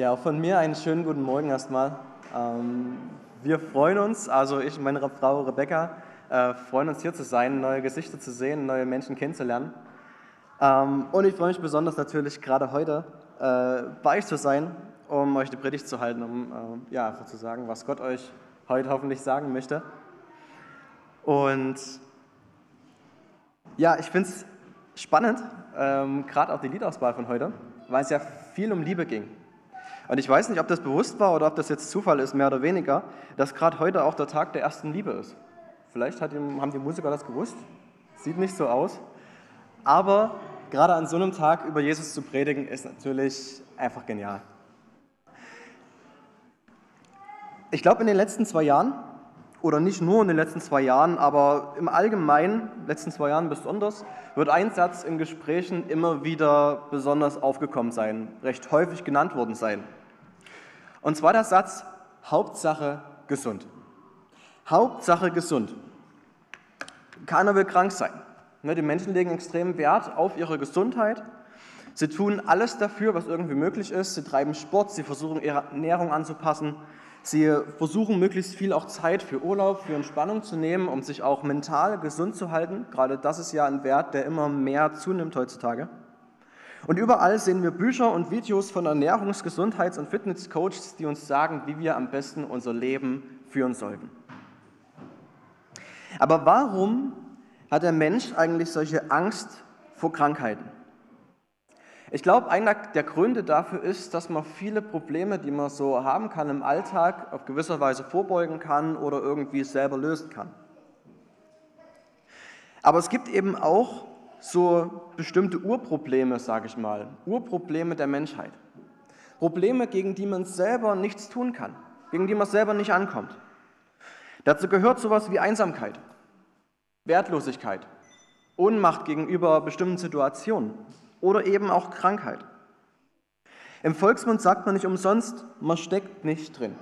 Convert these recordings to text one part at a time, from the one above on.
Ja, auch von mir einen schönen guten Morgen erstmal. Ähm, wir freuen uns, also ich und meine Frau Rebecca, äh, freuen uns hier zu sein, neue Gesichter zu sehen, neue Menschen kennenzulernen. Ähm, und ich freue mich besonders natürlich gerade heute äh, bei euch zu sein, um euch die Predigt zu halten, um äh, ja, einfach zu sagen, was Gott euch heute hoffentlich sagen möchte. Und ja, ich finde es spannend, ähm, gerade auch die Liedauswahl von heute, weil es ja viel um Liebe ging. Und ich weiß nicht, ob das bewusst war oder ob das jetzt Zufall ist, mehr oder weniger, dass gerade heute auch der Tag der ersten Liebe ist. Vielleicht haben die Musiker das gewusst, sieht nicht so aus. Aber gerade an so einem Tag über Jesus zu predigen, ist natürlich einfach genial. Ich glaube, in den letzten zwei Jahren oder nicht nur in den letzten zwei Jahren, aber im Allgemeinen, letzten zwei Jahren besonders, wird ein Satz in Gesprächen immer wieder besonders aufgekommen sein, recht häufig genannt worden sein. Und zwar der Satz, Hauptsache gesund. Hauptsache gesund. Keiner will krank sein. Ne, die Menschen legen extremen Wert auf ihre Gesundheit. Sie tun alles dafür, was irgendwie möglich ist. Sie treiben Sport, sie versuchen ihre Ernährung anzupassen, Sie versuchen möglichst viel auch Zeit für Urlaub, für Entspannung zu nehmen, um sich auch mental gesund zu halten. Gerade das ist ja ein Wert, der immer mehr zunimmt heutzutage. Und überall sehen wir Bücher und Videos von Ernährungs-, Gesundheits- und Fitnesscoaches, die uns sagen, wie wir am besten unser Leben führen sollten. Aber warum hat der Mensch eigentlich solche Angst vor Krankheiten? Ich glaube, einer der Gründe dafür ist, dass man viele Probleme, die man so haben kann im Alltag, auf gewisser Weise vorbeugen kann oder irgendwie selber lösen kann. Aber es gibt eben auch so bestimmte Urprobleme, sage ich mal, Urprobleme der Menschheit. Probleme, gegen die man selber nichts tun kann, gegen die man selber nicht ankommt. Dazu gehört sowas wie Einsamkeit, Wertlosigkeit, Ohnmacht gegenüber bestimmten Situationen, oder eben auch Krankheit. Im Volksmund sagt man nicht umsonst, man steckt nicht drin.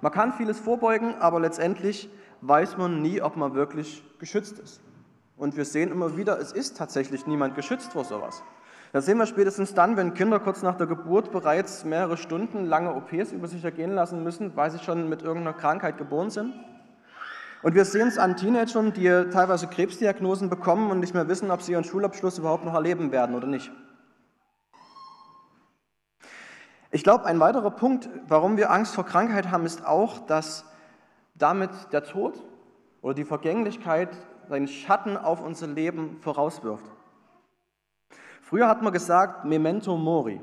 Man kann vieles vorbeugen, aber letztendlich weiß man nie, ob man wirklich geschützt ist. Und wir sehen immer wieder, es ist tatsächlich niemand geschützt vor sowas. Das sehen wir spätestens dann, wenn Kinder kurz nach der Geburt bereits mehrere Stunden lange OPs über sich ergehen lassen müssen, weil sie schon mit irgendeiner Krankheit geboren sind. Und wir sehen es an Teenagern, die teilweise Krebsdiagnosen bekommen und nicht mehr wissen, ob sie ihren Schulabschluss überhaupt noch erleben werden oder nicht. Ich glaube, ein weiterer Punkt, warum wir Angst vor Krankheit haben, ist auch, dass damit der Tod oder die Vergänglichkeit seinen Schatten auf unser Leben vorauswirft. Früher hat man gesagt, memento mori.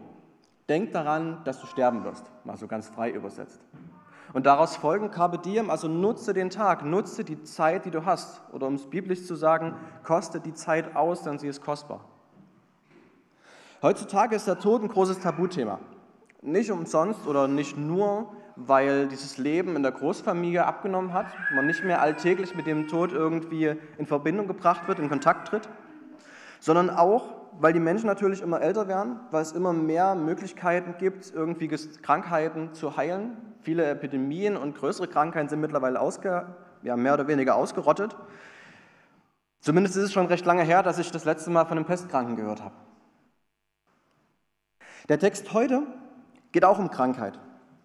Denk daran, dass du sterben wirst, mal so ganz frei übersetzt. Und daraus folgen Carpe Diem, also nutze den Tag, nutze die Zeit, die du hast. Oder um es biblisch zu sagen, koste die Zeit aus, denn sie ist kostbar. Heutzutage ist der Tod ein großes Tabuthema. Nicht umsonst oder nicht nur, weil dieses Leben in der Großfamilie abgenommen hat, man nicht mehr alltäglich mit dem Tod irgendwie in Verbindung gebracht wird, in Kontakt tritt, sondern auch, weil die Menschen natürlich immer älter werden, weil es immer mehr Möglichkeiten gibt, irgendwie Krankheiten zu heilen, Viele Epidemien und größere Krankheiten sind mittlerweile ausge, ja, mehr oder weniger ausgerottet. Zumindest ist es schon recht lange her, dass ich das letzte Mal von einem Pestkranken gehört habe. Der Text heute geht auch um Krankheit,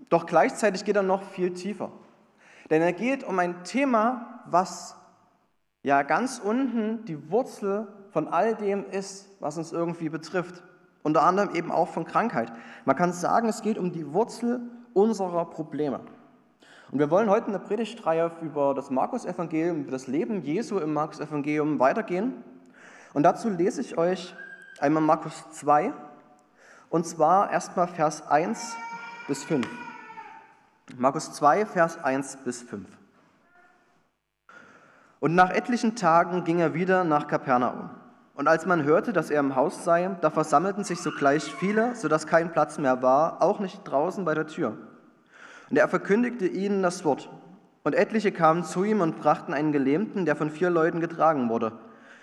doch gleichzeitig geht er noch viel tiefer. Denn er geht um ein Thema, was ja ganz unten die Wurzel von all dem ist, was uns irgendwie betrifft. Unter anderem eben auch von Krankheit. Man kann sagen, es geht um die Wurzel unserer Probleme. Und wir wollen heute in der Predigtreihe über das Markus-Evangelium, über das Leben Jesu im Markus-Evangelium weitergehen. Und dazu lese ich euch einmal Markus 2, und zwar erstmal Vers 1 bis 5. Markus 2, Vers 1 bis 5. Und nach etlichen Tagen ging er wieder nach Kapernaum. Und als man hörte, dass er im Haus sei, da versammelten sich sogleich viele, sodass kein Platz mehr war, auch nicht draußen bei der Tür. Und er verkündigte ihnen das Wort. Und etliche kamen zu ihm und brachten einen Gelähmten, der von vier Leuten getragen wurde.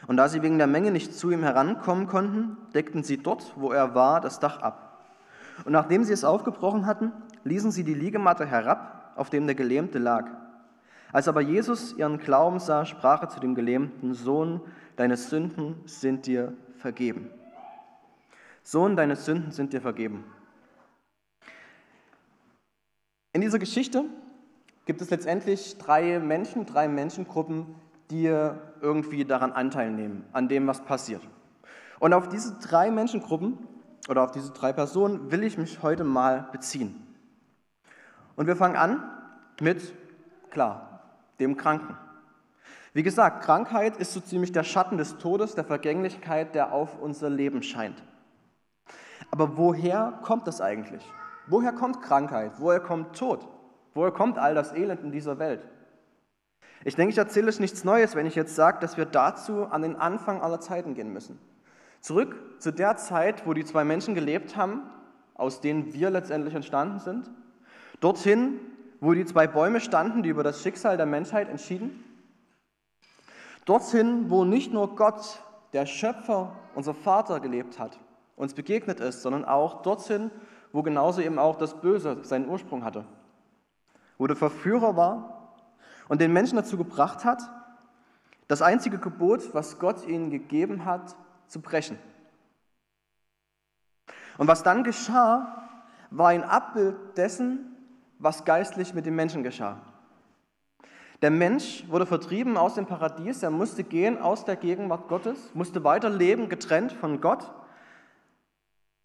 Und da sie wegen der Menge nicht zu ihm herankommen konnten, deckten sie dort, wo er war, das Dach ab. Und nachdem sie es aufgebrochen hatten, ließen sie die Liegematte herab, auf dem der Gelähmte lag. Als aber Jesus ihren Glauben sah, sprach er zu dem Gelähmten, Sohn, deine Sünden sind dir vergeben. Sohn, deine Sünden sind dir vergeben. In dieser Geschichte gibt es letztendlich drei Menschen, drei Menschengruppen, die irgendwie daran Anteil nehmen, an dem, was passiert. Und auf diese drei Menschengruppen oder auf diese drei Personen will ich mich heute mal beziehen. Und wir fangen an mit, klar, dem Kranken. Wie gesagt, Krankheit ist so ziemlich der Schatten des Todes, der Vergänglichkeit, der auf unser Leben scheint. Aber woher kommt das eigentlich? Woher kommt Krankheit? Woher kommt Tod? Woher kommt all das Elend in dieser Welt? Ich denke, ich erzähle euch nichts Neues, wenn ich jetzt sage, dass wir dazu an den Anfang aller Zeiten gehen müssen. Zurück zu der Zeit, wo die zwei Menschen gelebt haben, aus denen wir letztendlich entstanden sind. Dorthin, wo die zwei Bäume standen, die über das Schicksal der Menschheit entschieden. Dorthin, wo nicht nur Gott, der Schöpfer, unser Vater, gelebt hat, uns begegnet ist, sondern auch dorthin, wo genauso eben auch das Böse seinen Ursprung hatte. Wo der Verführer war und den Menschen dazu gebracht hat, das einzige Gebot, was Gott ihnen gegeben hat, zu brechen. Und was dann geschah, war ein Abbild dessen, was geistlich mit dem Menschen geschah. Der Mensch wurde vertrieben aus dem Paradies, er musste gehen aus der Gegenwart Gottes, musste weiterleben, getrennt von Gott.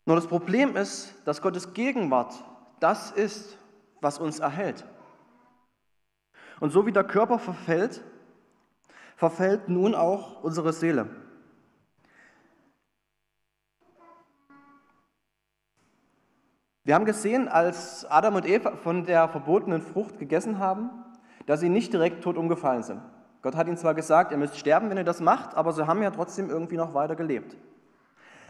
Nur das Problem ist, dass Gottes Gegenwart das ist, was uns erhält. Und so wie der Körper verfällt, verfällt nun auch unsere Seele. Wir haben gesehen, als Adam und Eva von der verbotenen Frucht gegessen haben, dass sie nicht direkt tot umgefallen sind. Gott hat ihnen zwar gesagt, ihr müsst sterben, wenn ihr das macht, aber sie haben ja trotzdem irgendwie noch weiter gelebt.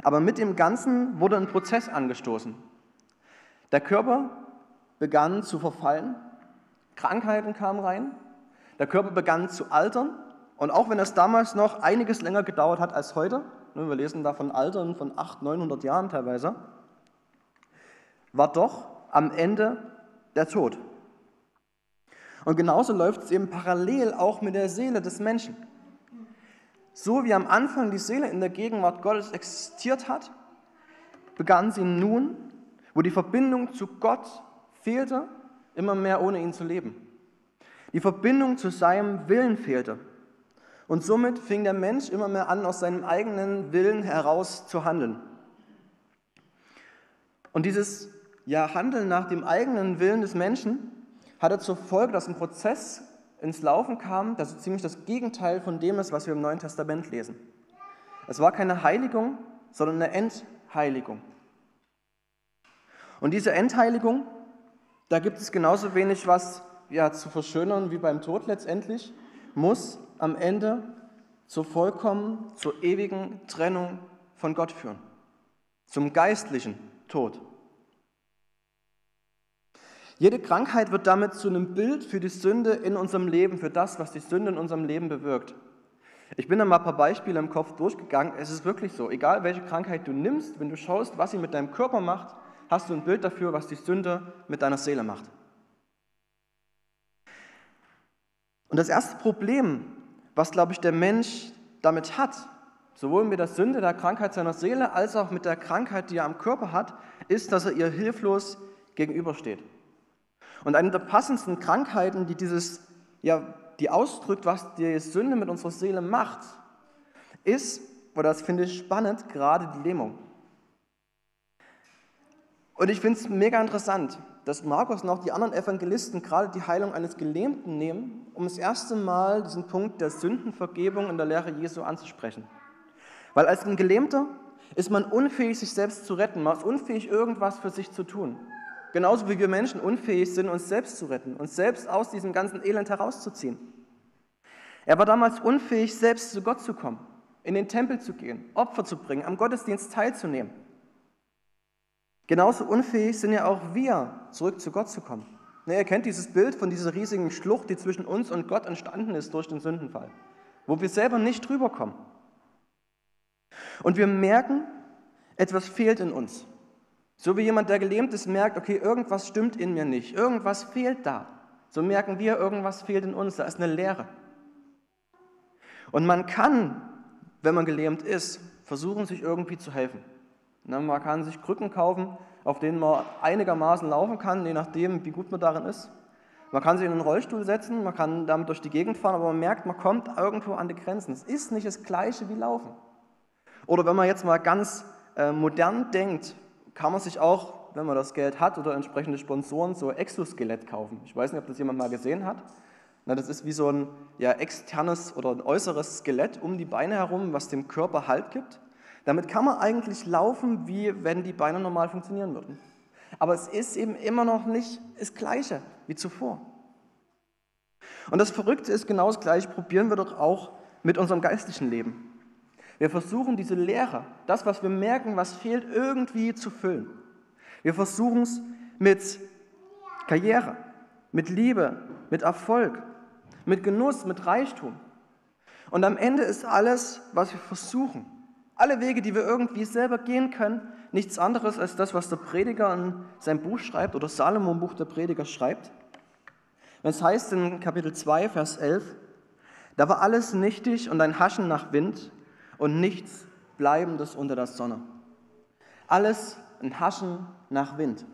Aber mit dem Ganzen wurde ein Prozess angestoßen. Der Körper begann zu verfallen, Krankheiten kamen rein, der Körper begann zu altern und auch wenn es damals noch einiges länger gedauert hat als heute, wir lesen da von Altern von 800, 900 Jahren teilweise, war doch am Ende der Tod. Und genauso läuft es eben parallel auch mit der Seele des Menschen. So wie am Anfang die Seele in der Gegenwart Gottes existiert hat, begann sie nun, wo die Verbindung zu Gott fehlte, immer mehr ohne ihn zu leben. Die Verbindung zu seinem Willen fehlte. Und somit fing der Mensch immer mehr an, aus seinem eigenen Willen heraus zu handeln. Und dieses ja, Handeln nach dem eigenen Willen des Menschen hatte zur Folge, dass ein Prozess ins Laufen kam, das so ziemlich das Gegenteil von dem ist, was wir im Neuen Testament lesen. Es war keine Heiligung, sondern eine Entheiligung. Und diese Entheiligung, da gibt es genauso wenig was ja, zu verschönern wie beim Tod letztendlich, muss am Ende zur vollkommen, zur ewigen Trennung von Gott führen, zum geistlichen Tod. Jede Krankheit wird damit zu einem Bild für die Sünde in unserem Leben, für das, was die Sünde in unserem Leben bewirkt. Ich bin da mal ein paar Beispiele im Kopf durchgegangen. Es ist wirklich so, egal welche Krankheit du nimmst, wenn du schaust, was sie mit deinem Körper macht, hast du ein Bild dafür, was die Sünde mit deiner Seele macht. Und das erste Problem, was, glaube ich, der Mensch damit hat, sowohl mit der Sünde, der Krankheit seiner Seele, als auch mit der Krankheit, die er am Körper hat, ist, dass er ihr hilflos gegenübersteht. Und eine der passendsten Krankheiten, die dieses, ja, die ausdrückt, was die Sünde mit unserer Seele macht, ist, oder das finde ich spannend, gerade die Lähmung. Und ich finde es mega interessant, dass Markus und auch die anderen Evangelisten gerade die Heilung eines Gelähmten nehmen, um das erste Mal diesen Punkt der Sündenvergebung in der Lehre Jesu anzusprechen. Weil als ein Gelähmter ist man unfähig, sich selbst zu retten, man ist unfähig, irgendwas für sich zu tun. Genauso wie wir Menschen unfähig sind, uns selbst zu retten, uns selbst aus diesem ganzen Elend herauszuziehen. Er war damals unfähig, selbst zu Gott zu kommen, in den Tempel zu gehen, Opfer zu bringen, am Gottesdienst teilzunehmen. Genauso unfähig sind ja auch wir, zurück zu Gott zu kommen. Ihr kennt dieses Bild von dieser riesigen Schlucht, die zwischen uns und Gott entstanden ist durch den Sündenfall, wo wir selber nicht drüber kommen. Und wir merken, etwas fehlt in uns. So wie jemand, der gelähmt ist, merkt, okay, irgendwas stimmt in mir nicht, irgendwas fehlt da. So merken wir, irgendwas fehlt in uns, da ist eine Leere. Und man kann, wenn man gelähmt ist, versuchen, sich irgendwie zu helfen. Man kann sich Krücken kaufen, auf denen man einigermaßen laufen kann, je nachdem, wie gut man darin ist. Man kann sich in einen Rollstuhl setzen, man kann damit durch die Gegend fahren, aber man merkt, man kommt irgendwo an die Grenzen. Es ist nicht das Gleiche wie Laufen. Oder wenn man jetzt mal ganz äh, modern denkt, kann man sich auch, wenn man das Geld hat oder entsprechende Sponsoren, so Exoskelett kaufen. Ich weiß nicht, ob das jemand mal gesehen hat. Na, das ist wie so ein ja, externes oder ein äußeres Skelett um die Beine herum, was dem Körper Halt gibt. Damit kann man eigentlich laufen, wie wenn die Beine normal funktionieren würden. Aber es ist eben immer noch nicht das Gleiche wie zuvor. Und das Verrückte ist genau das Gleiche, probieren wir doch auch mit unserem geistlichen Leben. Wir versuchen diese Leere, das, was wir merken, was fehlt, irgendwie zu füllen. Wir versuchen es mit Karriere, mit Liebe, mit Erfolg, mit Genuss, mit Reichtum. Und am Ende ist alles, was wir versuchen, alle Wege, die wir irgendwie selber gehen können, nichts anderes als das, was der Prediger in seinem Buch schreibt oder Salomon Buch der Prediger schreibt. Wenn es heißt in Kapitel 2, Vers 11, da war alles nichtig und ein Haschen nach Wind und nichts Bleibendes unter der Sonne. Alles ein Haschen nach Wind.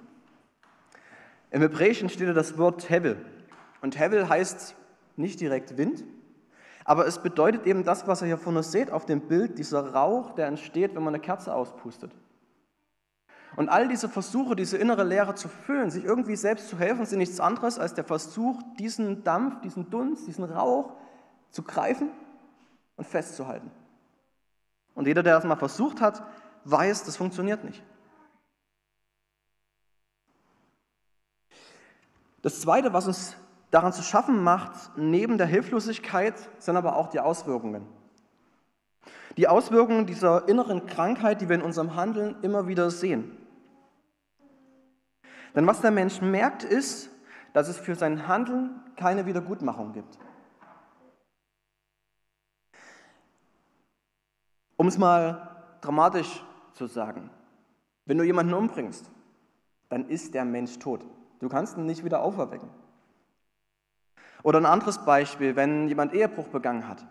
Im Hebräischen steht das Wort Hevel. Und Hevel heißt nicht direkt Wind, aber es bedeutet eben das, was ihr hier vorne seht auf dem Bild, dieser Rauch, der entsteht, wenn man eine Kerze auspustet. Und all diese Versuche, diese innere Leere zu füllen, sich irgendwie selbst zu helfen, sind nichts anderes als der Versuch, diesen Dampf, diesen Dunst, diesen Rauch zu greifen und festzuhalten. Und jeder, der das mal versucht hat, weiß, das funktioniert nicht. Das Zweite, was uns daran zu schaffen macht, neben der Hilflosigkeit, sind aber auch die Auswirkungen. Die Auswirkungen dieser inneren Krankheit, die wir in unserem Handeln immer wieder sehen. Denn was der Mensch merkt, ist, dass es für sein Handeln keine Wiedergutmachung gibt. Um es mal dramatisch zu sagen, wenn du jemanden umbringst, dann ist der Mensch tot. Du kannst ihn nicht wieder auferwecken. Oder ein anderes Beispiel, wenn jemand Ehebruch begangen hat,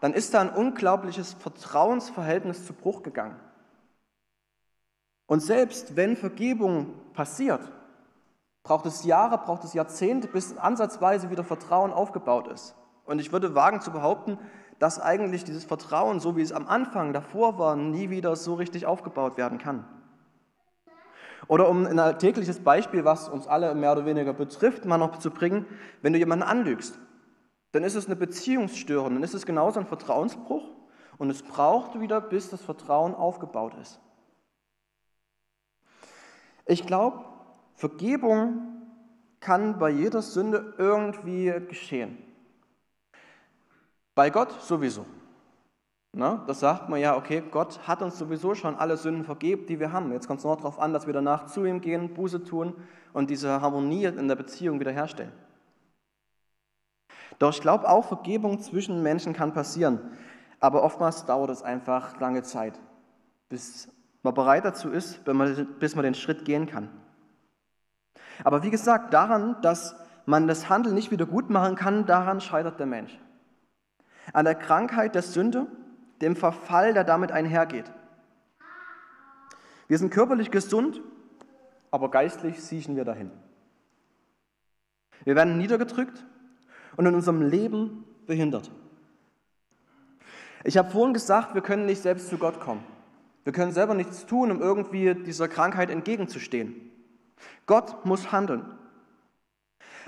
dann ist da ein unglaubliches Vertrauensverhältnis zu Bruch gegangen. Und selbst wenn Vergebung passiert, braucht es Jahre, braucht es Jahrzehnte, bis ansatzweise wieder Vertrauen aufgebaut ist. Und ich würde wagen zu behaupten, dass eigentlich dieses Vertrauen, so wie es am Anfang davor war, nie wieder so richtig aufgebaut werden kann. Oder um ein alltägliches Beispiel, was uns alle mehr oder weniger betrifft, mal noch zu bringen, wenn du jemanden anlügst, dann ist es eine Beziehungsstörung, dann ist es genauso ein Vertrauensbruch und es braucht wieder, bis das Vertrauen aufgebaut ist. Ich glaube, Vergebung kann bei jeder Sünde irgendwie geschehen. Bei Gott sowieso. Na, das sagt man ja, okay, Gott hat uns sowieso schon alle Sünden vergeben, die wir haben. Jetzt kommt es nur darauf an, dass wir danach zu ihm gehen, Buße tun und diese Harmonie in der Beziehung wiederherstellen. Doch ich glaube, auch Vergebung zwischen Menschen kann passieren. Aber oftmals dauert es einfach lange Zeit, bis man bereit dazu ist, bis man den Schritt gehen kann. Aber wie gesagt, daran, dass man das Handeln nicht wieder gut machen kann, daran scheitert der Mensch. An der Krankheit der Sünde dem Verfall, der damit einhergeht. Wir sind körperlich gesund, aber geistlich siechen wir dahin. Wir werden niedergedrückt und in unserem Leben behindert. Ich habe vorhin gesagt, wir können nicht selbst zu Gott kommen. Wir können selber nichts tun, um irgendwie dieser Krankheit entgegenzustehen. Gott muss handeln.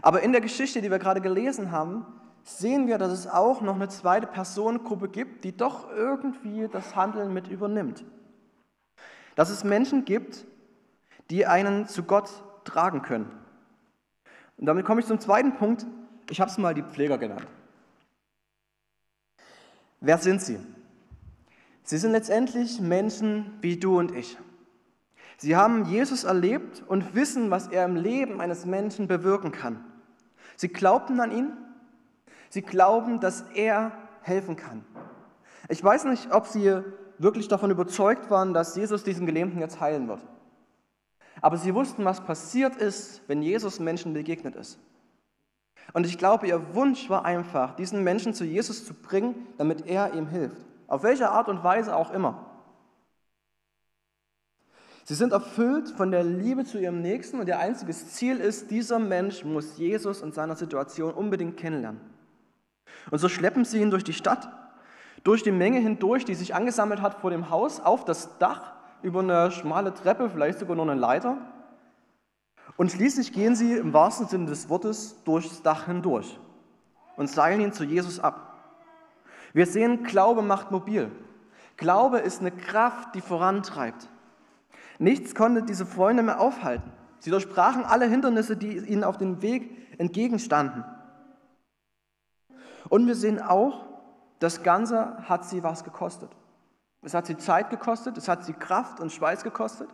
Aber in der Geschichte, die wir gerade gelesen haben, sehen wir, dass es auch noch eine zweite Personengruppe gibt, die doch irgendwie das Handeln mit übernimmt. Dass es Menschen gibt, die einen zu Gott tragen können. Und damit komme ich zum zweiten Punkt. Ich habe es mal die Pfleger genannt. Wer sind sie? Sie sind letztendlich Menschen wie du und ich. Sie haben Jesus erlebt und wissen, was er im Leben eines Menschen bewirken kann. Sie glaubten an ihn Sie glauben, dass er helfen kann. Ich weiß nicht, ob sie wirklich davon überzeugt waren, dass Jesus diesen Gelähmten jetzt heilen wird. Aber sie wussten, was passiert ist, wenn Jesus Menschen begegnet ist. Und ich glaube, ihr Wunsch war einfach, diesen Menschen zu Jesus zu bringen, damit er ihm hilft. Auf welche Art und Weise auch immer. Sie sind erfüllt von der Liebe zu ihrem Nächsten und ihr einziges Ziel ist, dieser Mensch muss Jesus in seiner Situation unbedingt kennenlernen. Und so schleppen sie ihn durch die Stadt, durch die Menge hindurch, die sich angesammelt hat vor dem Haus, auf das Dach, über eine schmale Treppe, vielleicht sogar nur eine Leiter. Und schließlich gehen sie im wahrsten Sinne des Wortes durchs Dach hindurch und seilen ihn zu Jesus ab. Wir sehen, Glaube macht mobil. Glaube ist eine Kraft, die vorantreibt. Nichts konnte diese Freunde mehr aufhalten. Sie durchbrachen alle Hindernisse, die ihnen auf dem Weg entgegenstanden. Und wir sehen auch, das Ganze hat sie was gekostet. Es hat sie Zeit gekostet, es hat sie Kraft und Schweiß gekostet.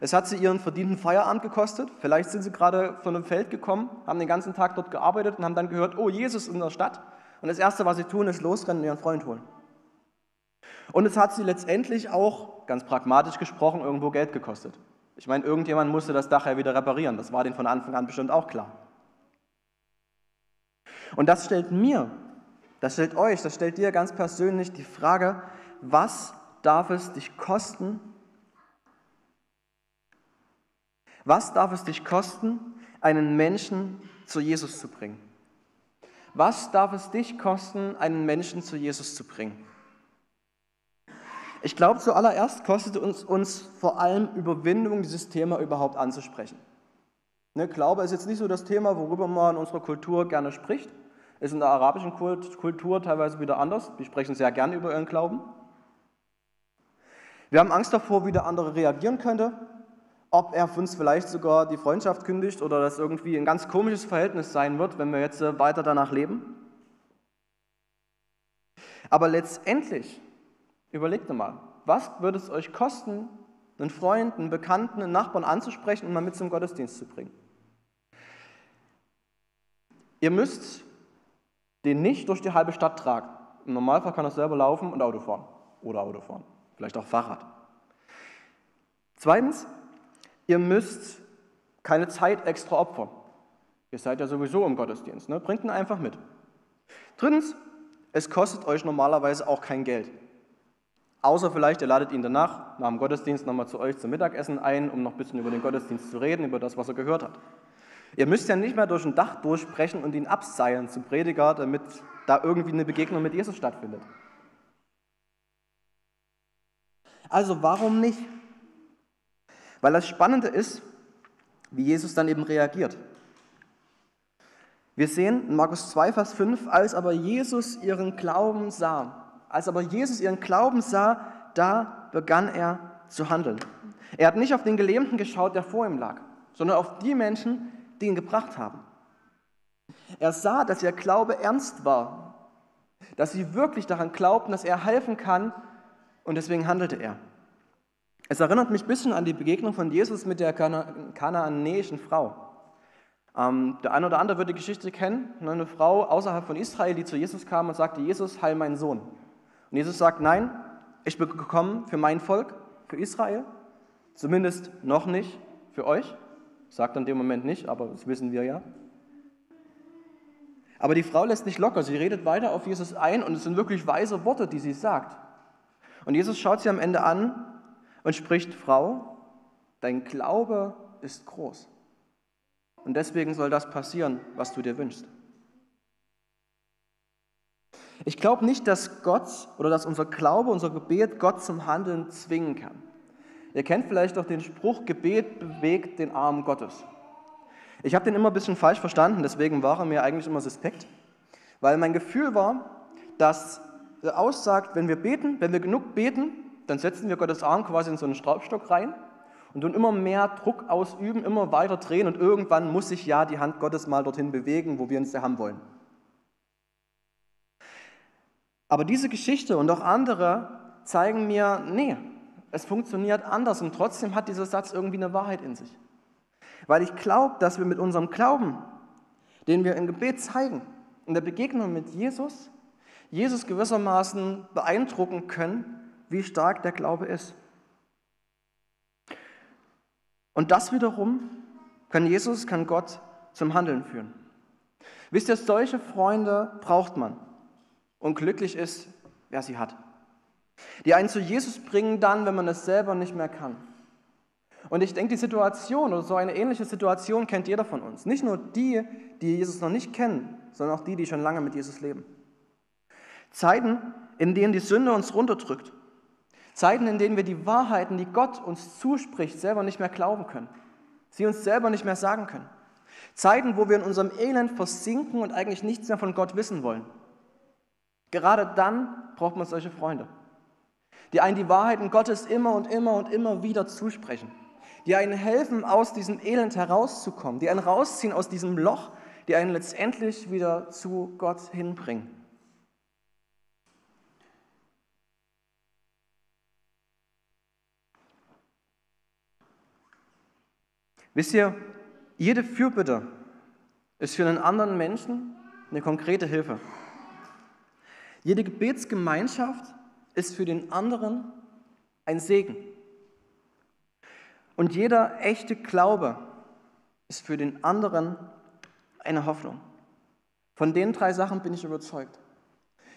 Es hat sie ihren verdienten Feierabend gekostet. Vielleicht sind sie gerade von einem Feld gekommen, haben den ganzen Tag dort gearbeitet und haben dann gehört, oh, Jesus ist in der Stadt. Und das Erste, was sie tun, ist losrennen und ihren Freund holen. Und es hat sie letztendlich auch, ganz pragmatisch gesprochen, irgendwo Geld gekostet. Ich meine, irgendjemand musste das Dach ja wieder reparieren. Das war denen von Anfang an bestimmt auch klar. Und das stellt mir, das stellt euch, das stellt dir ganz persönlich die Frage, was darf es dich kosten? Was darf es dich kosten, einen Menschen zu Jesus zu bringen? Was darf es dich kosten, einen Menschen zu Jesus zu bringen? Ich glaube, zuallererst kostet uns, uns vor allem Überwindung, dieses Thema überhaupt anzusprechen. Ne, Glaube ist jetzt nicht so das Thema, worüber man in unserer Kultur gerne spricht. Ist in der arabischen Kultur teilweise wieder anders. Die sprechen sehr gerne über ihren Glauben. Wir haben Angst davor, wie der andere reagieren könnte, ob er uns vielleicht sogar die Freundschaft kündigt oder das irgendwie ein ganz komisches Verhältnis sein wird, wenn wir jetzt äh, weiter danach leben. Aber letztendlich, überlegt mal, was würde es euch kosten, einen Freund, einen Bekannten, einen Nachbarn anzusprechen und mal mit zum Gottesdienst zu bringen? Ihr müsst den nicht durch die halbe Stadt tragen. Im Normalfall kann er selber laufen und Auto fahren oder Auto fahren vielleicht auch Fahrrad. Zweitens, ihr müsst keine Zeit extra opfern. Ihr seid ja sowieso im Gottesdienst, ne? bringt ihn einfach mit. Drittens, es kostet euch normalerweise auch kein Geld. Außer vielleicht, ihr ladet ihn danach, nach dem Gottesdienst, nochmal zu euch zum Mittagessen ein, um noch ein bisschen über den Gottesdienst zu reden, über das, was er gehört hat. Ihr müsst ja nicht mehr durch ein Dach durchsprechen und ihn abseilen zum Prediger, damit da irgendwie eine Begegnung mit Jesus stattfindet. Also warum nicht? Weil das Spannende ist, wie Jesus dann eben reagiert. Wir sehen in Markus 2, Vers 5, als aber Jesus ihren Glauben sah, als aber Jesus ihren Glauben sah, da begann er zu handeln. Er hat nicht auf den Gelähmten geschaut, der vor ihm lag, sondern auf die Menschen, die ihn gebracht haben. Er sah, dass ihr Glaube ernst war, dass sie wirklich daran glaubten, dass er helfen kann und deswegen handelte er. Es erinnert mich ein bisschen an die Begegnung von Jesus mit der kanaanäischen Frau. Ähm, der eine oder andere wird die Geschichte kennen. Eine Frau außerhalb von Israel, die zu Jesus kam und sagte, Jesus, heil meinen Sohn. Und Jesus sagt, nein, ich bin gekommen für mein Volk, für Israel. Zumindest noch nicht für euch. Sagt in dem Moment nicht, aber das wissen wir ja. Aber die Frau lässt nicht locker. Sie redet weiter auf Jesus ein und es sind wirklich weise Worte, die sie sagt. Und Jesus schaut sie am Ende an und spricht, Frau, dein Glaube ist groß. Und deswegen soll das passieren, was du dir wünschst. Ich glaube nicht, dass Gott oder dass unser Glaube, unser Gebet Gott zum Handeln zwingen kann. Ihr kennt vielleicht auch den Spruch, Gebet bewegt den Arm Gottes. Ich habe den immer ein bisschen falsch verstanden, deswegen war er mir eigentlich immer suspekt, weil mein Gefühl war, dass er aussagt, wenn wir beten, wenn wir genug beten, dann setzen wir Gottes Arm quasi in so einen Schraubstock rein und tun immer mehr Druck ausüben, immer weiter drehen und irgendwann muss sich ja die Hand Gottes mal dorthin bewegen, wo wir uns haben wollen. Aber diese Geschichte und auch andere zeigen mir, nee, es funktioniert anders und trotzdem hat dieser Satz irgendwie eine Wahrheit in sich. Weil ich glaube, dass wir mit unserem Glauben, den wir im Gebet zeigen, in der Begegnung mit Jesus, Jesus gewissermaßen beeindrucken können, wie stark der Glaube ist. Und das wiederum kann Jesus, kann Gott zum Handeln führen. Wisst ihr, solche Freunde braucht man. Und glücklich ist, wer sie hat. Die einen zu Jesus bringen dann, wenn man es selber nicht mehr kann. Und ich denke, die Situation oder so eine ähnliche Situation kennt jeder von uns. Nicht nur die, die Jesus noch nicht kennen, sondern auch die, die schon lange mit Jesus leben. Zeiten, in denen die Sünde uns runterdrückt. Zeiten, in denen wir die Wahrheiten, die Gott uns zuspricht, selber nicht mehr glauben können. Sie uns selber nicht mehr sagen können. Zeiten, wo wir in unserem Elend versinken und eigentlich nichts mehr von Gott wissen wollen. Gerade dann braucht man solche Freunde, die einen die Wahrheiten Gottes immer und immer und immer wieder zusprechen, die einen helfen, aus diesem Elend herauszukommen, die einen rausziehen aus diesem Loch, die einen letztendlich wieder zu Gott hinbringen. Wisst ihr, jede Fürbitte ist für einen anderen Menschen eine konkrete Hilfe. Jede Gebetsgemeinschaft ist für den anderen ein Segen. Und jeder echte Glaube ist für den anderen eine Hoffnung. Von den drei Sachen bin ich überzeugt,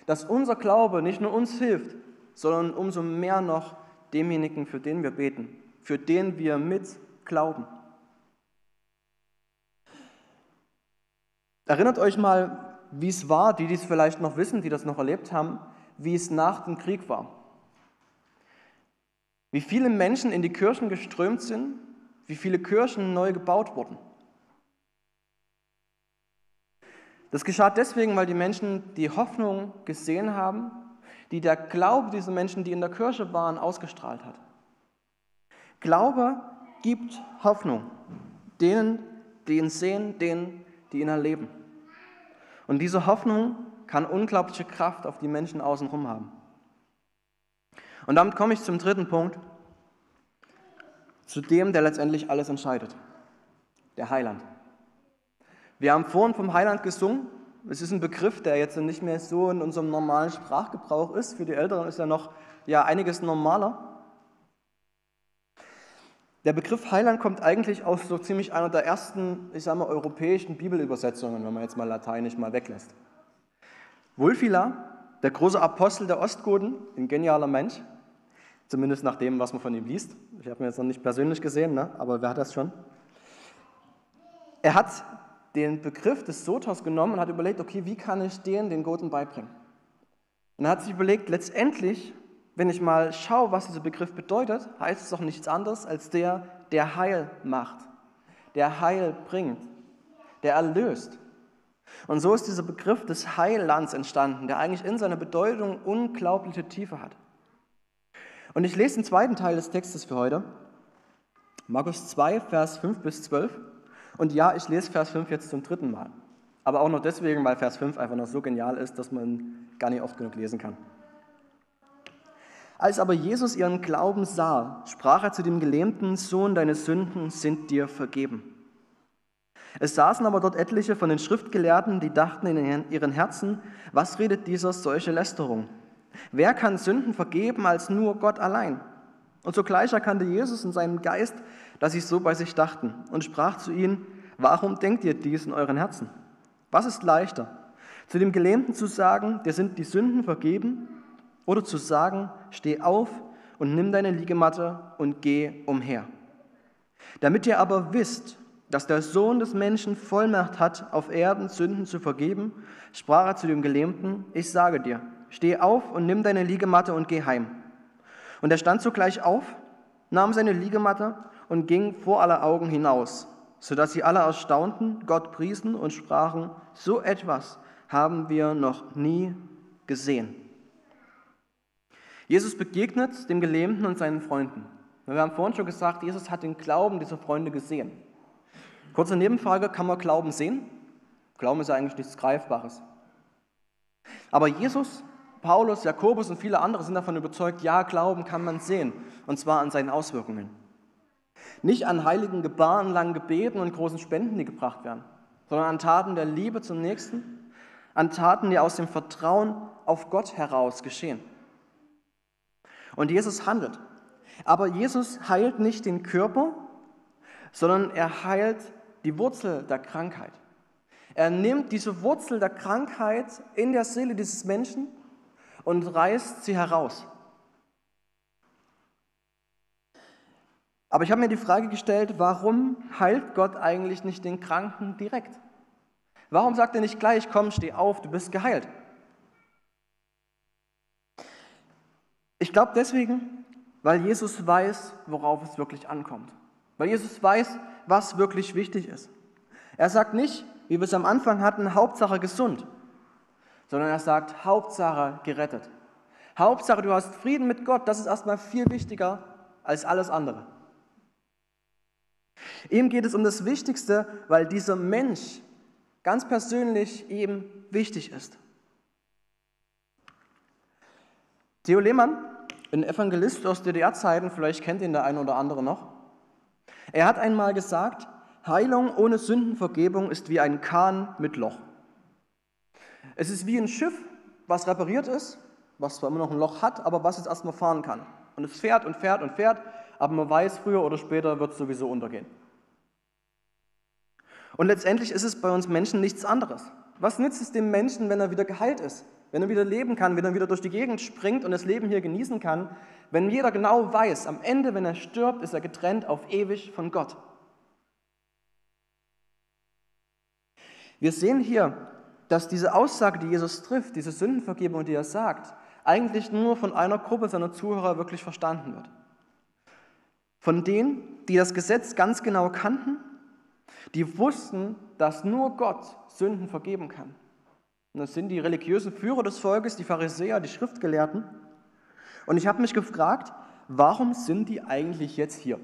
dass unser Glaube nicht nur uns hilft, sondern umso mehr noch demjenigen, für den wir beten, für den wir mit glauben. Erinnert euch mal, wie es war, die dies vielleicht noch wissen, die das noch erlebt haben, wie es nach dem Krieg war. Wie viele Menschen in die Kirchen geströmt sind, wie viele Kirchen neu gebaut wurden. Das geschah deswegen, weil die Menschen die Hoffnung gesehen haben, die der Glaube dieser Menschen, die in der Kirche waren, ausgestrahlt hat. Glaube gibt Hoffnung denen, die ihn sehen, denen, die ihn erleben. Und diese Hoffnung kann unglaubliche Kraft auf die Menschen außenrum haben. Und damit komme ich zum dritten Punkt, zu dem, der letztendlich alles entscheidet, der Heiland. Wir haben vorhin vom Heiland gesungen. Es ist ein Begriff, der jetzt nicht mehr so in unserem normalen Sprachgebrauch ist. Für die Älteren ist er noch ja, einiges normaler. Der Begriff Heiland kommt eigentlich aus so ziemlich einer der ersten, ich sage mal, europäischen Bibelübersetzungen, wenn man jetzt mal Lateinisch mal weglässt. Wulfila, der große Apostel der Ostgoten, ein genialer Mensch, zumindest nach dem, was man von ihm liest. Ich habe ihn jetzt noch nicht persönlich gesehen, ne? aber wer hat das schon? Er hat den Begriff des Sotos genommen und hat überlegt, okay, wie kann ich den den Goten beibringen? Und er hat sich überlegt, letztendlich wenn ich mal schaue, was dieser Begriff bedeutet, heißt es doch nichts anderes als der, der Heil macht, der Heil bringt, der erlöst. Und so ist dieser Begriff des Heillands entstanden, der eigentlich in seiner Bedeutung unglaubliche Tiefe hat. Und ich lese den zweiten Teil des Textes für heute, Markus 2, Vers 5 bis 12. Und ja, ich lese Vers 5 jetzt zum dritten Mal. Aber auch nur deswegen, weil Vers 5 einfach noch so genial ist, dass man gar nicht oft genug lesen kann. Als aber Jesus ihren Glauben sah, sprach er zu dem gelähmten Sohn, deine Sünden sind dir vergeben. Es saßen aber dort etliche von den Schriftgelehrten, die dachten in ihren Herzen, was redet dieser solche Lästerung? Wer kann Sünden vergeben als nur Gott allein? Und sogleich erkannte Jesus in seinem Geist, dass sie so bei sich dachten und sprach zu ihnen, warum denkt ihr dies in euren Herzen? Was ist leichter? Zu dem Gelähmten zu sagen, dir sind die Sünden vergeben oder zu sagen, steh auf und nimm deine Liegematte und geh umher. Damit ihr aber wisst, dass der Sohn des Menschen Vollmacht hat, auf Erden Sünden zu vergeben, sprach er zu dem Gelähmten, ich sage dir, steh auf und nimm deine Liegematte und geh heim. Und er stand sogleich auf, nahm seine Liegematte und ging vor aller Augen hinaus, sodass sie alle erstaunten, Gott priesen und sprachen, so etwas haben wir noch nie gesehen. Jesus begegnet dem Gelähmten und seinen Freunden. Wir haben vorhin schon gesagt, Jesus hat den Glauben dieser Freunde gesehen. Kurze Nebenfrage, kann man Glauben sehen? Glauben ist ja eigentlich nichts Greifbares. Aber Jesus, Paulus, Jakobus und viele andere sind davon überzeugt, ja, Glauben kann man sehen, und zwar an seinen Auswirkungen. Nicht an heiligen Gebaren, langen Gebeten und großen Spenden, die gebracht werden, sondern an Taten der Liebe zum Nächsten, an Taten, die aus dem Vertrauen auf Gott heraus geschehen. Und Jesus handelt. Aber Jesus heilt nicht den Körper, sondern er heilt die Wurzel der Krankheit. Er nimmt diese Wurzel der Krankheit in der Seele dieses Menschen und reißt sie heraus. Aber ich habe mir die Frage gestellt, warum heilt Gott eigentlich nicht den Kranken direkt? Warum sagt er nicht gleich, komm, steh auf, du bist geheilt? Ich glaube deswegen, weil Jesus weiß, worauf es wirklich ankommt. Weil Jesus weiß, was wirklich wichtig ist. Er sagt nicht, wie wir es am Anfang hatten, Hauptsache gesund, sondern er sagt, Hauptsache gerettet. Hauptsache, du hast Frieden mit Gott, das ist erstmal viel wichtiger als alles andere. Ihm geht es um das Wichtigste, weil dieser Mensch ganz persönlich ihm wichtig ist. Theo Lehmann, ein Evangelist aus DDR-Zeiten, vielleicht kennt ihn der eine oder andere noch, er hat einmal gesagt, Heilung ohne Sündenvergebung ist wie ein Kahn mit Loch. Es ist wie ein Schiff, was repariert ist, was zwar immer noch ein Loch hat, aber was es erstmal fahren kann. Und es fährt und fährt und fährt, aber man weiß, früher oder später wird es sowieso untergehen. Und letztendlich ist es bei uns Menschen nichts anderes. Was nützt es dem Menschen, wenn er wieder geheilt ist? Wenn er wieder leben kann, wenn er wieder durch die Gegend springt und das Leben hier genießen kann, wenn jeder genau weiß, am Ende, wenn er stirbt, ist er getrennt auf ewig von Gott. Wir sehen hier, dass diese Aussage, die Jesus trifft, diese Sündenvergebung, die er sagt, eigentlich nur von einer Gruppe seiner Zuhörer wirklich verstanden wird. Von denen, die das Gesetz ganz genau kannten, die wussten, dass nur Gott Sünden vergeben kann. Und das sind die religiösen Führer des Volkes, die Pharisäer, die Schriftgelehrten. Und ich habe mich gefragt, warum sind die eigentlich jetzt hier?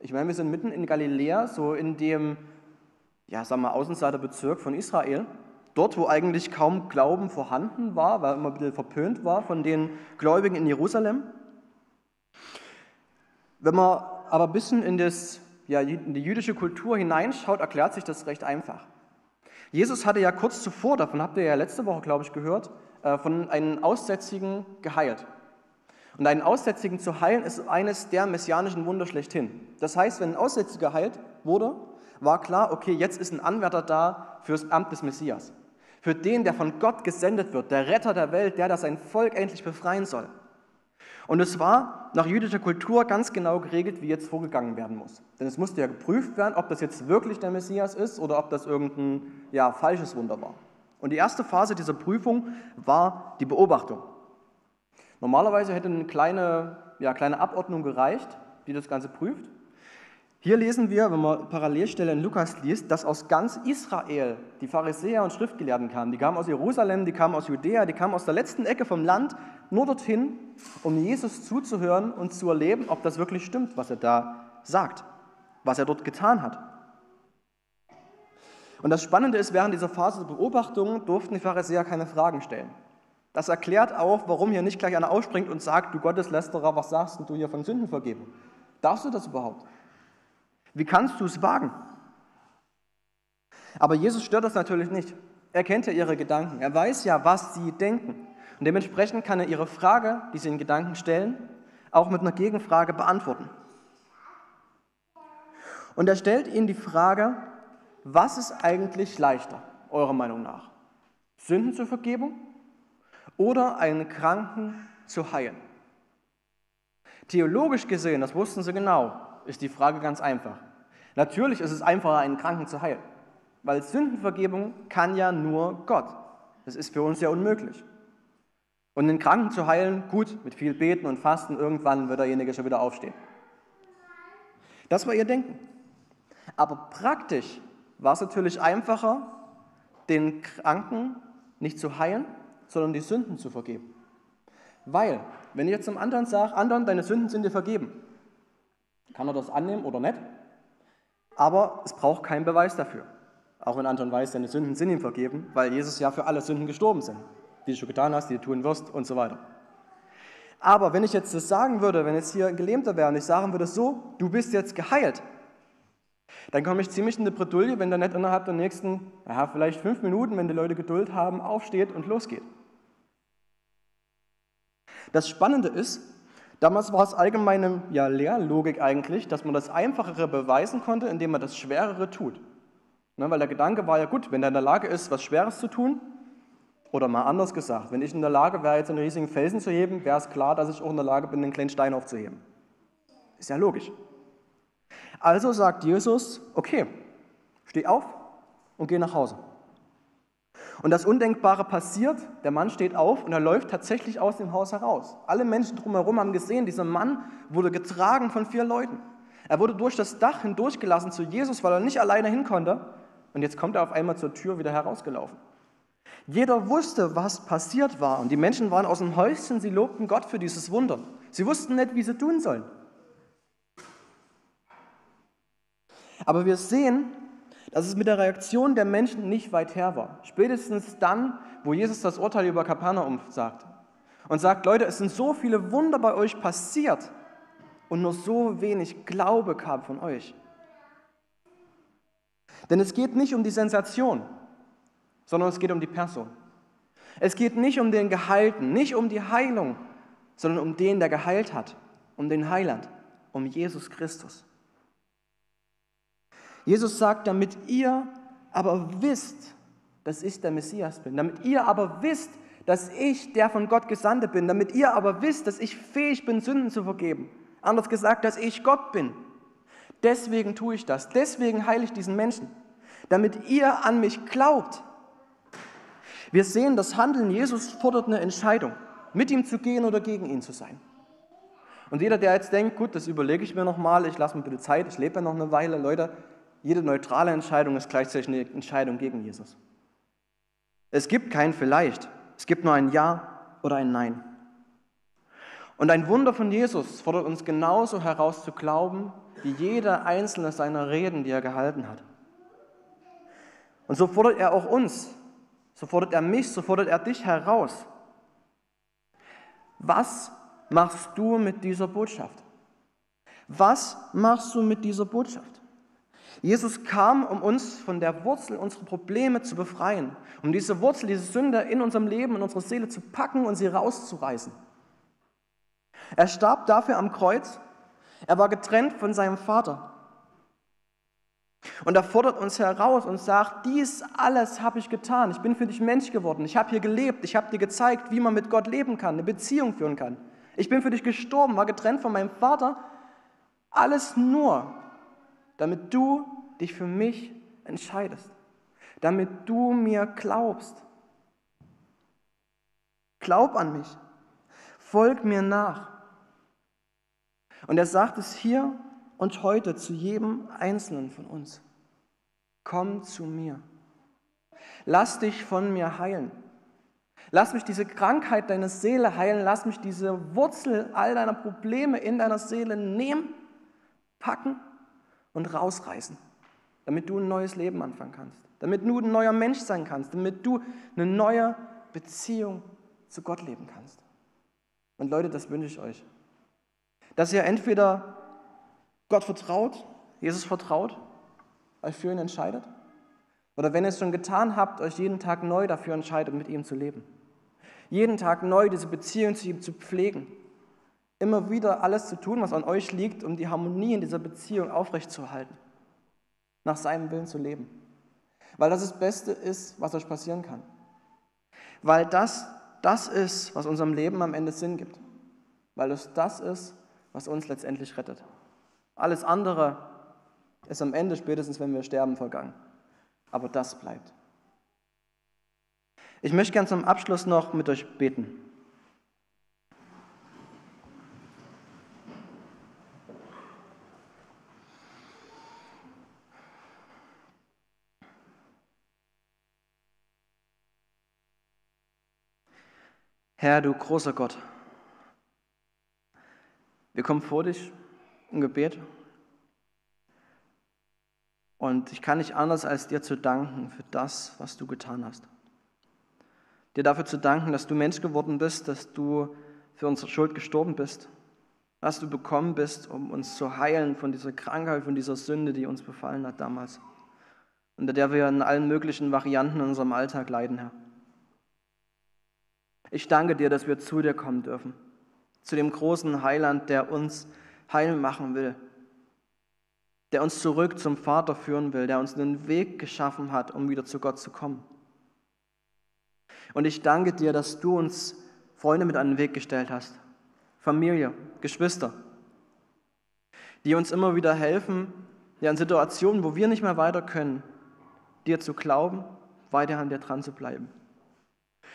Ich meine, wir sind mitten in Galiläa, so in dem ja, sagen wir, Außenseiterbezirk von Israel, dort, wo eigentlich kaum Glauben vorhanden war, weil immer ein bisschen verpönt war von den Gläubigen in Jerusalem. Wenn man aber ein bisschen in, das, ja, in die jüdische Kultur hineinschaut, erklärt sich das recht einfach. Jesus hatte ja kurz zuvor, davon habt ihr ja letzte Woche, glaube ich, gehört, äh, von einem Aussätzigen geheilt. Und einen Aussätzigen zu heilen ist eines der messianischen Wunder schlechthin. Das heißt, wenn ein Aussätziger geheilt wurde, war klar, okay, jetzt ist ein Anwärter da fürs Amt des Messias. Für den, der von Gott gesendet wird, der Retter der Welt, der, der sein Volk endlich befreien soll. Und es war nach jüdischer Kultur ganz genau geregelt, wie jetzt vorgegangen werden muss. Denn es musste ja geprüft werden, ob das jetzt wirklich der Messias ist oder ob das irgendein ja, falsches Wunder war. Und die erste Phase dieser Prüfung war die Beobachtung. Normalerweise hätte eine kleine, ja, kleine Abordnung gereicht, die das Ganze prüft. Hier lesen wir, wenn man Parallelstelle in Lukas liest, dass aus ganz Israel die Pharisäer und Schriftgelehrten kamen. Die kamen aus Jerusalem, die kamen aus Judäa, die kamen aus der letzten Ecke vom Land, nur dorthin, um Jesus zuzuhören und zu erleben, ob das wirklich stimmt, was er da sagt, was er dort getan hat. Und das Spannende ist, während dieser Phase der Beobachtung durften die Pharisäer keine Fragen stellen. Das erklärt auch, warum hier nicht gleich einer ausspringt und sagt, du Gotteslästerer, was sagst du hier von Sündenvergebung? Darfst du das überhaupt? Wie kannst du es wagen? Aber Jesus stört das natürlich nicht. Er kennt ja ihre Gedanken. Er weiß ja, was sie denken. Und dementsprechend kann er ihre Frage, die sie in Gedanken stellen, auch mit einer Gegenfrage beantworten. Und er stellt ihnen die Frage, was ist eigentlich leichter, eurer Meinung nach? Sünden zur Vergebung oder einen Kranken zu heilen? Theologisch gesehen, das wussten sie genau, ist die Frage ganz einfach. Natürlich ist es einfacher, einen Kranken zu heilen, weil Sündenvergebung kann ja nur Gott. Das ist für uns ja unmöglich. Und den Kranken zu heilen, gut, mit viel Beten und Fasten, irgendwann wird derjenige schon wieder aufstehen. Das war ihr Denken. Aber praktisch war es natürlich einfacher, den Kranken nicht zu heilen, sondern die Sünden zu vergeben. Weil, wenn ich jetzt zum anderen sage, anderen, deine Sünden sind dir vergeben, kann er das annehmen oder nicht? Aber es braucht keinen Beweis dafür. Auch wenn Anton weiß, deine Sünden sind ihm vergeben, weil Jesus ja für alle Sünden gestorben sind, die du schon getan hast, die du tun wirst und so weiter. Aber wenn ich jetzt das sagen würde, wenn jetzt hier ein Gelähmter wäre und ich sagen würde so, du bist jetzt geheilt, dann komme ich ziemlich in die Bredouille, wenn der nicht innerhalb der nächsten, ja, vielleicht fünf Minuten, wenn die Leute Geduld haben, aufsteht und losgeht. Das Spannende ist, Damals war es allgemeine ja, Lehrlogik eigentlich, dass man das Einfachere beweisen konnte, indem man das Schwerere tut. Ne, weil der Gedanke war ja gut, wenn er in der Lage ist, was Schweres zu tun, oder mal anders gesagt, wenn ich in der Lage wäre, jetzt einen riesigen Felsen zu heben, wäre es klar, dass ich auch in der Lage bin, einen kleinen Stein aufzuheben. Ist ja logisch. Also sagt Jesus, okay, steh auf und geh nach Hause. Und das Undenkbare passiert, der Mann steht auf und er läuft tatsächlich aus dem Haus heraus. Alle Menschen drumherum haben gesehen, dieser Mann wurde getragen von vier Leuten. Er wurde durch das Dach hindurchgelassen zu Jesus, weil er nicht alleine hin konnte. Und jetzt kommt er auf einmal zur Tür wieder herausgelaufen. Jeder wusste, was passiert war. Und die Menschen waren aus dem Häuschen, sie lobten Gott für dieses Wunder. Sie wussten nicht, wie sie tun sollen. Aber wir sehen, dass es mit der Reaktion der Menschen nicht weit her war. Spätestens dann, wo Jesus das Urteil über Kapernaum sagt und sagt, Leute, es sind so viele Wunder bei euch passiert und nur so wenig Glaube kam von euch. Denn es geht nicht um die Sensation, sondern es geht um die Person. Es geht nicht um den Geheilten, nicht um die Heilung, sondern um den, der geheilt hat, um den Heiland, um Jesus Christus. Jesus sagt, damit ihr aber wisst, dass ich der Messias bin, damit ihr aber wisst, dass ich der von Gott Gesandte bin, damit ihr aber wisst, dass ich fähig bin, Sünden zu vergeben. Anders gesagt, dass ich Gott bin. Deswegen tue ich das, deswegen heile ich diesen Menschen, damit ihr an mich glaubt. Wir sehen, das Handeln Jesus fordert eine Entscheidung, mit ihm zu gehen oder gegen ihn zu sein. Und jeder, der jetzt denkt, gut, das überlege ich mir nochmal, ich lasse mir bitte Zeit, ich lebe ja noch eine Weile, Leute, jede neutrale Entscheidung ist gleichzeitig eine Entscheidung gegen Jesus. Es gibt kein Vielleicht, es gibt nur ein Ja oder ein Nein. Und ein Wunder von Jesus fordert uns genauso heraus zu glauben, wie jeder einzelne seiner Reden, die er gehalten hat. Und so fordert er auch uns, so fordert er mich, so fordert er dich heraus. Was machst du mit dieser Botschaft? Was machst du mit dieser Botschaft? Jesus kam, um uns von der Wurzel unserer Probleme zu befreien, um diese Wurzel, diese Sünde in unserem Leben, in unserer Seele zu packen und sie rauszureißen. Er starb dafür am Kreuz. Er war getrennt von seinem Vater. Und er fordert uns heraus und sagt, dies alles habe ich getan. Ich bin für dich Mensch geworden. Ich habe hier gelebt. Ich habe dir gezeigt, wie man mit Gott leben kann, eine Beziehung führen kann. Ich bin für dich gestorben, war getrennt von meinem Vater. Alles nur, damit du dich für mich entscheidest, damit du mir glaubst. Glaub an mich, folg mir nach. Und er sagt es hier und heute zu jedem Einzelnen von uns. Komm zu mir. Lass dich von mir heilen. Lass mich diese Krankheit deiner Seele heilen. Lass mich diese Wurzel all deiner Probleme in deiner Seele nehmen, packen und rausreißen, damit du ein neues Leben anfangen kannst, damit du ein neuer Mensch sein kannst, damit du eine neue Beziehung zu Gott leben kannst. Und Leute, das wünsche ich euch. Dass ihr entweder Gott vertraut, Jesus vertraut, euch für ihn entscheidet, oder wenn ihr es schon getan habt, euch jeden Tag neu dafür entscheidet, mit ihm zu leben. Jeden Tag neu diese Beziehung zu ihm zu pflegen, immer wieder alles zu tun, was an euch liegt, um die Harmonie in dieser Beziehung aufrechtzuerhalten, nach seinem Willen zu leben. Weil das das Beste ist, was euch passieren kann. Weil das das ist, was unserem Leben am Ende Sinn gibt. Weil es das ist, was uns letztendlich rettet. Alles andere ist am Ende, spätestens wenn wir sterben, vergangen. Aber das bleibt. Ich möchte gern zum Abschluss noch mit euch beten. Herr, du großer Gott, wir kommen vor dich im Gebet und ich kann nicht anders als dir zu danken für das, was du getan hast. Dir dafür zu danken, dass du Mensch geworden bist, dass du für unsere Schuld gestorben bist, was du bekommen bist, um uns zu heilen von dieser Krankheit, von dieser Sünde, die uns befallen hat damals, unter der wir in allen möglichen Varianten in unserem Alltag leiden, Herr. Ich danke dir, dass wir zu dir kommen dürfen, zu dem großen Heiland, der uns heil machen will, der uns zurück zum Vater führen will, der uns einen Weg geschaffen hat, um wieder zu Gott zu kommen. Und ich danke dir, dass du uns Freunde mit an den Weg gestellt hast, Familie, Geschwister, die uns immer wieder helfen, ja, in Situationen, wo wir nicht mehr weiter können, dir zu glauben, weiter an dir dran zu bleiben.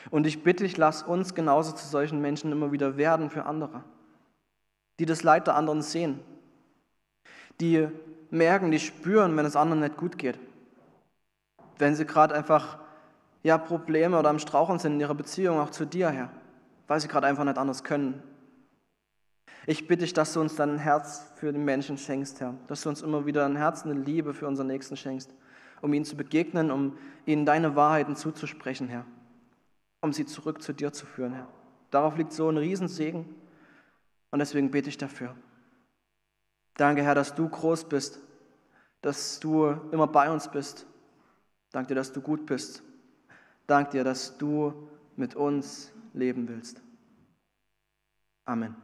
Und ich bitte dich, lass uns genauso zu solchen Menschen immer wieder werden für andere, die das Leid der anderen sehen, die merken, die spüren, wenn es anderen nicht gut geht, wenn sie gerade einfach ja, Probleme oder am Straucheln sind in ihrer Beziehung auch zu dir, Herr, weil sie gerade einfach nicht anders können. Ich bitte dich, dass du uns dann ein Herz für den Menschen schenkst, Herr, dass du uns immer wieder ein Herz, eine Liebe für unseren Nächsten schenkst, um ihnen zu begegnen, um ihnen deine Wahrheiten zuzusprechen, Herr um sie zurück zu dir zu führen, Herr. Darauf liegt so ein Riesensegen und deswegen bete ich dafür. Danke, Herr, dass du groß bist, dass du immer bei uns bist. Danke dir, dass du gut bist. Danke dir, dass du mit uns leben willst. Amen.